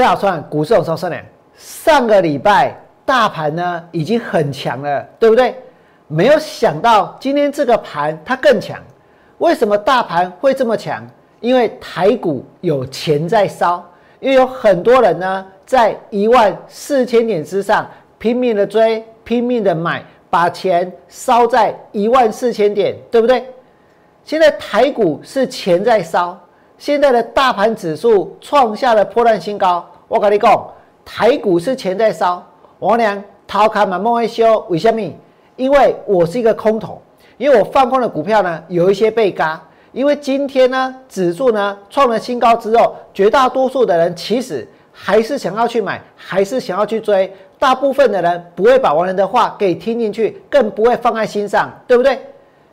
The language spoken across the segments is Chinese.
大家好，我是股市有收生呢。上个礼拜大盘呢已经很强了，对不对？没有想到今天这个盘它更强。为什么大盘会这么强？因为台股有钱在烧，因为有很多人呢在一万四千点之上拼命的追，拼命的买，把钱烧在一万四千点，对不对？现在台股是钱在烧。现在的大盘指数创下了破烂新高，我跟你讲，台股是钱在烧。王娘逃开满梦会修，为什么？因为我是一个空头，因为我放空的股票呢有一些被嘎。因为今天呢指数呢创了新高之后，绝大多数的人其实还是想要去买，还是想要去追。大部分的人不会把王良的话给听进去，更不会放在心上，对不对？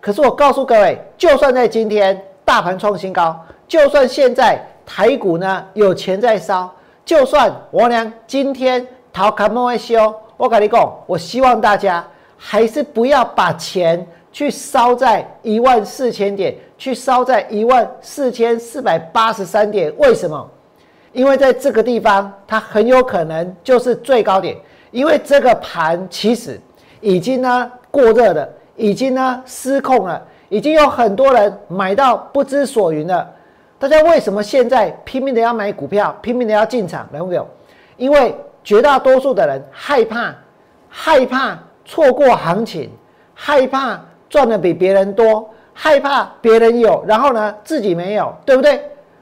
可是我告诉各位，就算在今天大盘创新高。就算现在台股呢有钱在烧，就算我娘今天逃卡莫会修，我跟你讲，我希望大家还是不要把钱去烧在一万四千点，去烧在一万四千四百八十三点。为什么？因为在这个地方，它很有可能就是最高点。因为这个盘其实已经呢过热了，已经呢失控了，已经有很多人买到不知所云了。大家为什么现在拼命的要买股票，拼命的要进场？来问我，因为绝大多数的人害怕，害怕错过行情，害怕赚的比别人多，害怕别人有，然后呢自己没有，对不对？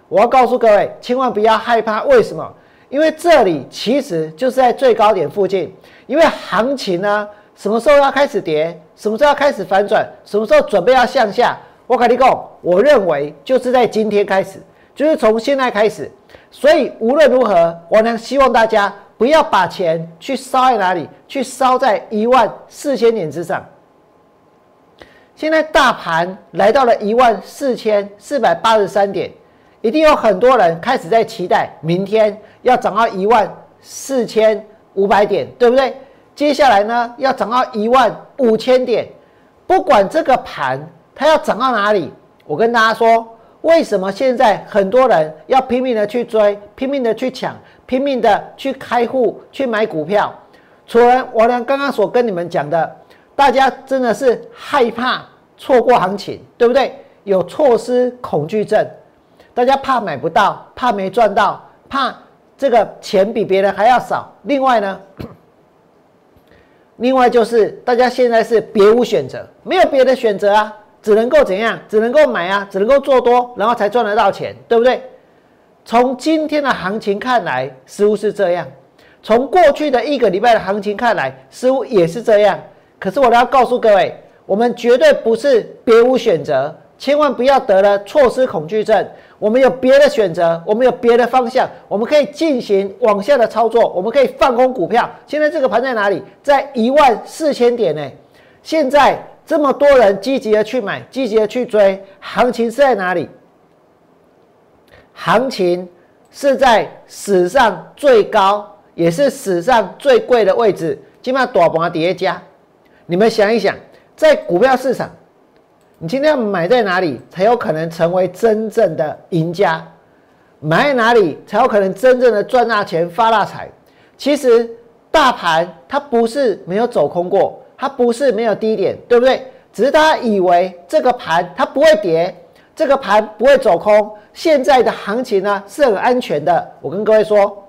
我要告诉各位，千万不要害怕。为什么？因为这里其实就是在最高点附近。因为行情呢，什么时候要开始跌？什么时候要开始反转？什么时候准备要向下？我跟你讲，我认为就是在今天开始，就是从现在开始。所以无论如何，我呢希望大家不要把钱去烧在哪里，去烧在一万四千点之上。现在大盘来到了一万四千四百八十三点，一定有很多人开始在期待明天要涨到一万四千五百点，对不对？接下来呢要涨到一万五千点，不管这个盘。它要涨到哪里？我跟大家说，为什么现在很多人要拼命的去追，拼命的去抢，拼命的去开户去买股票？除了我呢刚刚所跟你们讲的，大家真的是害怕错过行情，对不对？有错失恐惧症，大家怕买不到，怕没赚到，怕这个钱比别人还要少。另外呢？另外就是大家现在是别无选择，没有别的选择啊。只能够怎样？只能够买啊，只能够做多，然后才赚得到钱，对不对？从今天的行情看来，似乎是这样；从过去的一个礼拜的行情看来，似乎也是这样。可是我要告诉各位，我们绝对不是别无选择，千万不要得了错失恐惧症。我们有别的选择，我们有别的方向，我们可以进行往下的操作，我们可以放空股票。现在这个盘在哪里？在一万四千点呢？现在。这么多人积极的去买，积极的去追，行情是在哪里？行情是在史上最高，也是史上最贵的位置，起码多盘叠加。你们想一想，在股票市场，你今天要买在哪里才有可能成为真正的赢家？买在哪里才有可能真正的赚大钱、发大财？其实大盘它不是没有走空过。它不是没有低点，对不对？只是他以为这个盘它不会跌，这个盘不会走空。现在的行情呢是很安全的。我跟各位说，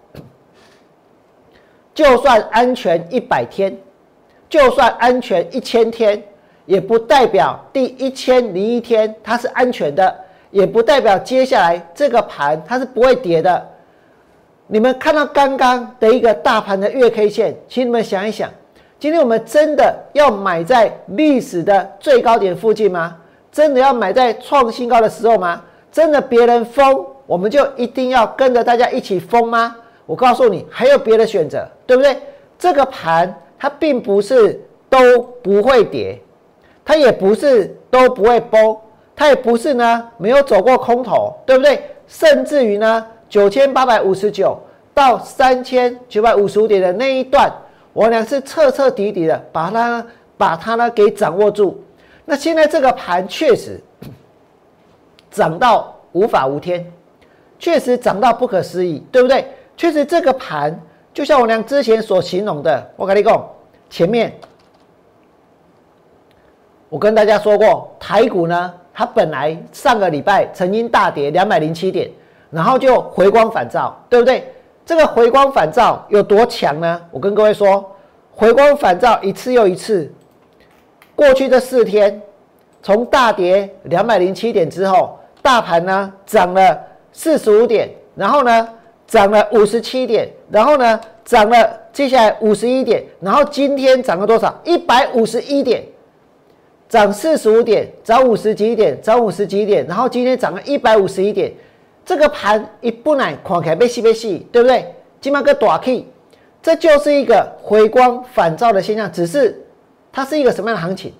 就算安全一百天，就算安全一千天，也不代表第一千零一天它是安全的，也不代表接下来这个盘它是不会跌的。你们看到刚刚的一个大盘的月 K 线，请你们想一想。今天我们真的要买在历史的最高点附近吗？真的要买在创新高的时候吗？真的别人疯，我们就一定要跟着大家一起疯吗？我告诉你，还有别的选择，对不对？这个盘它并不是都不会跌，它也不是都不会崩，它也不是呢没有走过空头，对不对？甚至于呢九千八百五十九到三千九百五十五点的那一段。我俩是彻彻底底的把它把它呢给掌握住。那现在这个盘确实 涨到无法无天，确实涨到不可思议，对不对？确实这个盘就像我娘之前所形容的，我跟你讲，前面我跟大家说过，台股呢，它本来上个礼拜曾经大跌两百零七点，然后就回光返照，对不对？这个回光返照有多强呢？我跟各位说，回光返照一次又一次。过去这四天，从大跌两百零七点之后，大盘呢涨了四十五点，然后呢涨了五十七点，然后呢涨了接下来五十一点，然后今天涨了多少？一百五十一点。涨四十五点，涨五十几点，涨五十几点，然后今天涨了一百五十一点，这个盘一不奶看起来被吸被吸，对不对？今麦个大 K，这就是一个回光返照的现象，只是它是一个什么样的行情？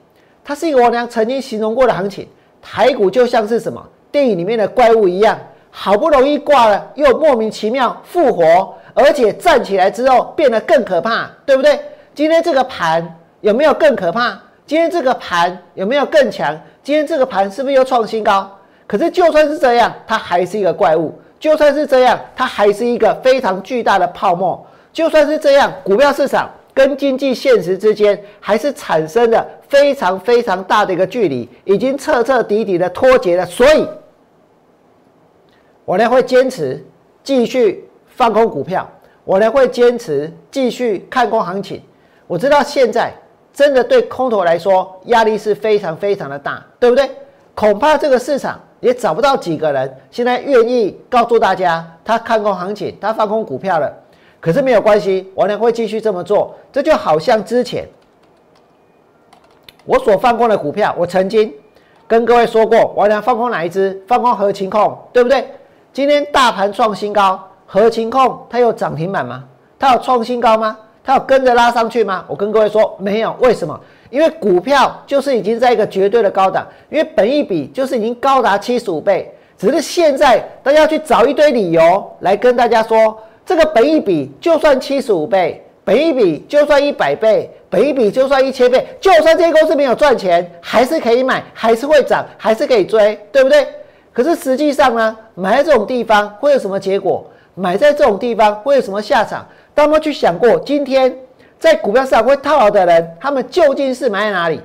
它是一个我娘曾经形容过的行情。台股就像是什么电影里面的怪物一样，好不容易挂了，又莫名其妙复活，而且站起来之后变得更可怕，对不对？今天这个盘有没有更可怕？今天这个盘有没有更强？今天这个盘是不是又创新高？可是就算是这样，它还是一个怪物；就算是这样，它还是一个非常巨大的泡沫；就算是这样，股票市场跟经济现实之间还是产生了非常非常大的一个距离，已经彻彻底底的脱节了。所以，我呢会坚持继续放空股票，我呢会坚持继续看空行情。我知道现在。真的对空头来说压力是非常非常的大，对不对？恐怕这个市场也找不到几个人现在愿意告诉大家他看空行情，他放空股票了。可是没有关系，我呢会继续这么做。这就好像之前我所放空的股票，我曾经跟各位说过，我呢放空哪一只？放空合情控，对不对？今天大盘创新高，合情控它有涨停板吗？它有创新高吗？它有跟着拉上去吗？我跟各位说没有，为什么？因为股票就是已经在一个绝对的高档，因为本一比就是已经高达七十五倍，只是现在大家要去找一堆理由来跟大家说，这个本一比就算七十五倍，本一比就算一百倍，本一比就算一千倍，就算这些公司没有赚钱，还是可以买，还是会涨，还是可以追，对不对？可是实际上呢，买在这种地方会有什么结果？买在这种地方会有什么下场？有没有去想过，今天在股票市场会套牢的人，他们究竟是买在哪里？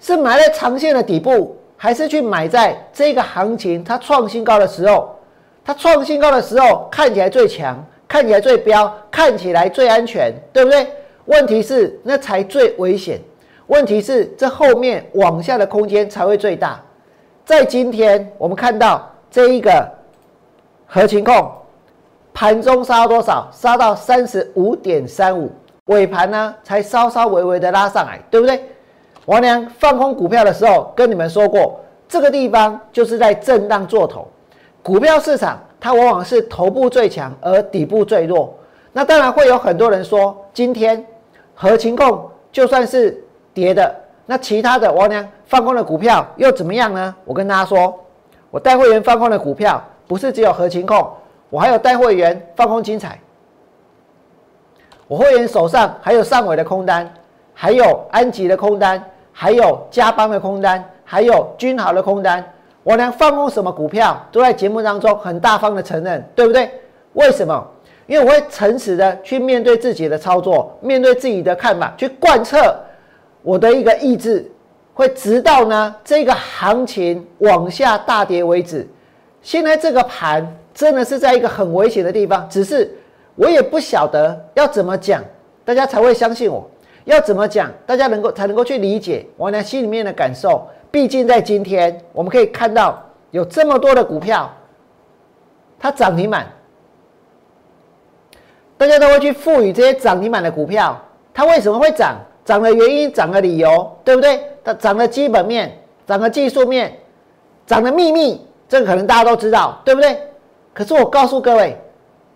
是买在长线的底部，还是去买在这个行情它创新高的时候？它创新高的时候看起来最强，看起来最标，看起来最安全，对不对？问题是那才最危险。问题是这后面往下的空间才会最大。在今天我们看到这一个合情控。盘中杀多少？杀到三十五点三五，尾盘呢才稍稍微微的拉上来，对不对？王良放空股票的时候跟你们说过，这个地方就是在震荡做头。股票市场它往往是头部最强，而底部最弱。那当然会有很多人说，今天合情控就算是跌的，那其他的王良放空的股票又怎么样呢？我跟大家说，我带会员放空的股票不是只有合情控。我还有带会员放空精彩，我会员手上还有上尾的空单，还有安吉的空单，还有嘉邦的空单，还有君豪的空单。我连放空什么股票都在节目当中很大方的承认，对不对？为什么？因为我会诚实的去面对自己的操作，面对自己的看法，去贯彻我的一个意志，会直到呢这个行情往下大跌为止。现在这个盘。真的是在一个很危险的地方，只是我也不晓得要怎么讲，大家才会相信我。要怎么讲，大家能够才能够去理解王良心里面的感受。毕竟在今天，我们可以看到有这么多的股票，它涨停板，大家都会去赋予这些涨停板的股票，它为什么会涨？涨的原因，涨的理由，对不对？它涨的基本面，涨的技术面，涨的秘密，这个可能大家都知道，对不对？可是我告诉各位，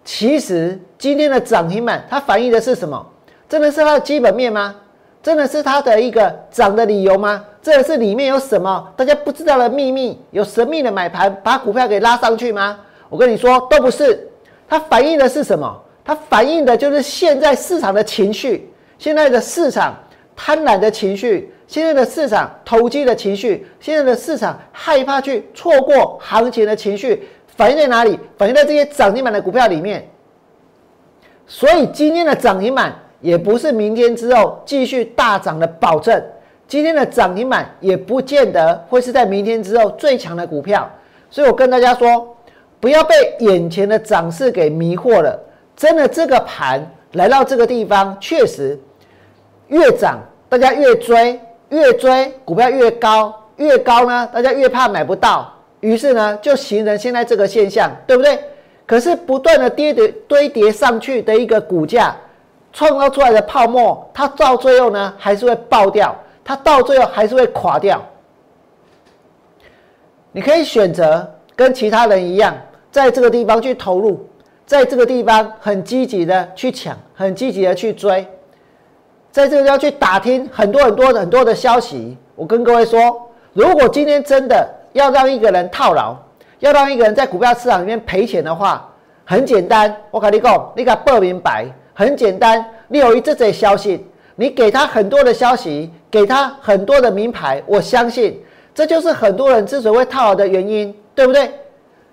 其实今天的涨停板它反映的是什么？真的是它的基本面吗？真的是它的一个涨的理由吗？真的是里面有什么大家不知道的秘密？有神秘的买盘把股票给拉上去吗？我跟你说，都不是。它反映的是什么？它反映的就是现在市场的情绪，现在的市场贪婪的情绪，现在的市场投机的情绪，现在的市场害怕去错过行情的情绪。反映在哪里？反映在这些涨停板的股票里面。所以今天的涨停板也不是明天之后继续大涨的保证。今天的涨停板也不见得会是在明天之后最强的股票。所以我跟大家说，不要被眼前的涨势给迷惑了。真的，这个盘来到这个地方，确实越涨，大家越追，越追股票越高，越高呢，大家越怕买不到。于是呢，就形成现在这个现象，对不对？可是不断的跌跌堆叠上去的一个股价，创造出来的泡沫，它到最后呢还是会爆掉，它到最后还是会垮掉。你可以选择跟其他人一样，在这个地方去投入，在这个地方很积极的去抢，很积极的去追，在这个地方去打听很多很多很多的消息。我跟各位说，如果今天真的要让一个人套牢。要让一个人在股票市场里面赔钱的话，很简单，我跟你讲，你给他报明白，很简单。你有一这些消息，你给他很多的消息，给他很多的名牌，我相信这就是很多人之所以会套牢的原因，对不对？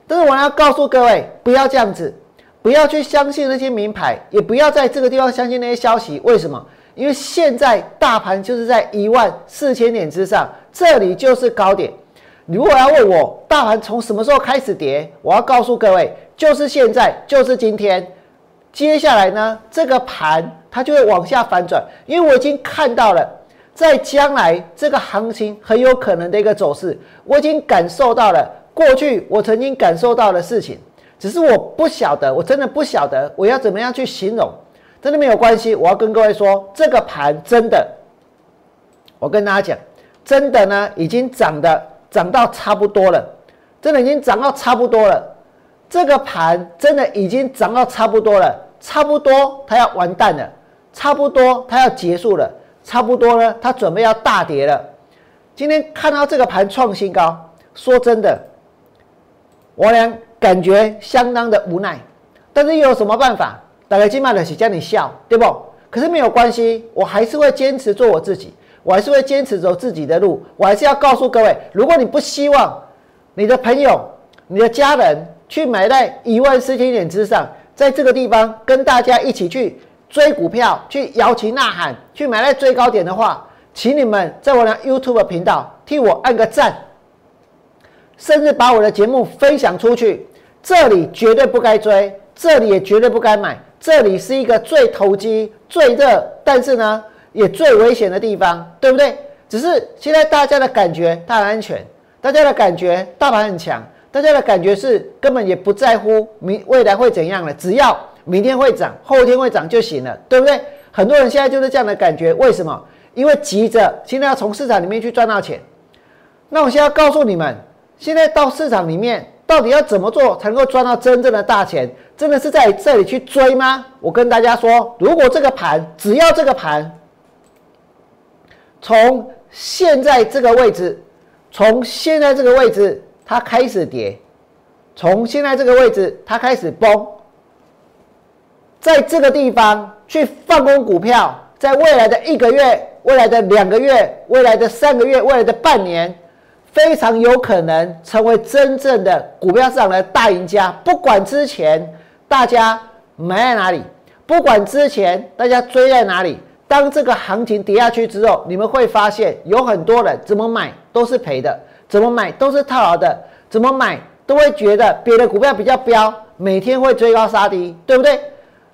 但是我要告诉各位，不要这样子，不要去相信那些名牌，也不要在这个地方相信那些消息。为什么？因为现在大盘就是在一万四千点之上，这里就是高点。如果要问我大盘从什么时候开始跌，我要告诉各位，就是现在，就是今天。接下来呢，这个盘它就会往下反转，因为我已经看到了，在将来这个行情很有可能的一个走势，我已经感受到了过去我曾经感受到的事情，只是我不晓得，我真的不晓得我要怎么样去形容，真的没有关系。我要跟各位说，这个盘真的，我跟大家讲，真的呢，已经涨的。涨到差不多了，真的已经涨到差不多了。这个盘真的已经涨到差不多了，差不多它要完蛋了，差不多它要结束了，差不多呢，它准备要大跌了。今天看到这个盘创新高，说真的，我俩感觉相当的无奈，但是又有什么办法？打开金麦的是叫你笑，对不？可是没有关系，我还是会坚持做我自己。我还是会坚持走自己的路。我还是要告诉各位，如果你不希望你的朋友、你的家人去买在一万四千点之上，在这个地方跟大家一起去追股票、去摇旗呐喊、去买在最高点的话，请你们在我的 YouTube 频道替我按个赞，甚至把我的节目分享出去。这里绝对不该追，这里也绝对不该买。这里是一个最投机、最热，但是呢。也最危险的地方，对不对？只是现在大家的感觉它很安全，大家的感觉大盘很强，大家的感觉是根本也不在乎明未来会怎样了，只要明天会涨，后天会涨就行了，对不对？很多人现在就是这样的感觉，为什么？因为急着现在要从市场里面去赚到钱。那我现在要告诉你们，现在到市场里面到底要怎么做才能够赚到真正的大钱？真的是在这里去追吗？我跟大家说，如果这个盘，只要这个盘。从现在这个位置，从现在这个位置它开始跌，从现在这个位置它开始崩，在这个地方去放空股票，在未来的一个月、未来的两个月、未来的三个月、未来的半年，非常有可能成为真正的股票市场的大赢家。不管之前大家买在哪里，不管之前大家追在哪里。当这个行情跌下去之后，你们会发现有很多人怎么买都是赔的，怎么买都是套牢的，怎么买都会觉得别的股票比较彪，每天会追高杀低，对不对？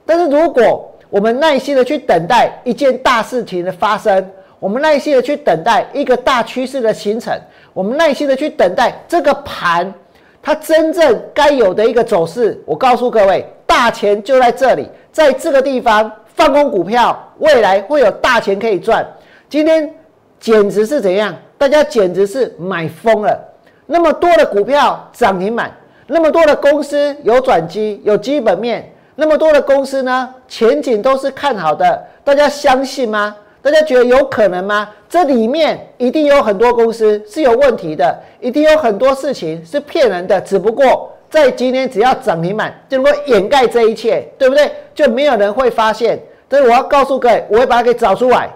但是如果我们耐心的去等待一件大事情的发生，我们耐心的去等待一个大趋势的形成，我们耐心的去等待这个盘它真正该有的一个走势，我告诉各位，大钱就在这里，在这个地方。放空股票，未来会有大钱可以赚。今天简直是怎样？大家简直是买疯了。那么多的股票涨停板，那么多的公司有转机、有基本面，那么多的公司呢，前景都是看好的。大家相信吗？大家觉得有可能吗？这里面一定有很多公司是有问题的，一定有很多事情是骗人的。只不过。在今天，只要涨停板就能够掩盖这一切，对不对？就没有人会发现。所以我要告诉各位，我会把它给找出来。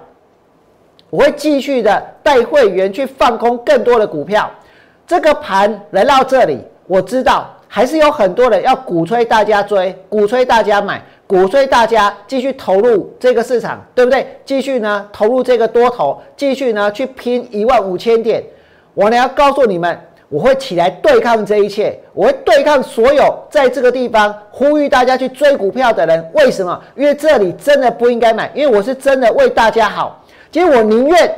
我会继续的带会员去放空更多的股票。这个盘来到这里，我知道还是有很多人要鼓吹大家追，鼓吹大家买，鼓吹大家继续投入这个市场，对不对？继续呢投入这个多头，继续呢去拼一万五千点。我呢要告诉你们，我会起来对抗这一切，我会对抗所有在这个地方呼吁大家去追股票的人。为什么？因为这里真的不应该买，因为我是真的为大家好。其实我宁愿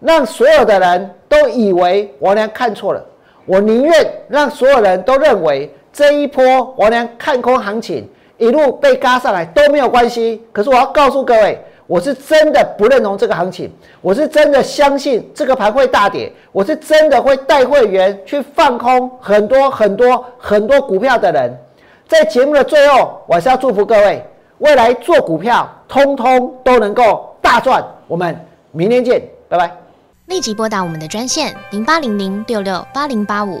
让所有的人都以为王良看错了，我宁愿让所有人都认为这一波王良看空行情一路被嘎上来都没有关系。可是我要告诉各位。我是真的不认同这个行情，我是真的相信这个盘会大跌，我是真的会带会员去放空很多很多很多股票的人。在节目的最后，我是要祝福各位，未来做股票通通都能够大赚。我们明天见，拜拜。立即拨打我们的专线零八零零六六八零八五。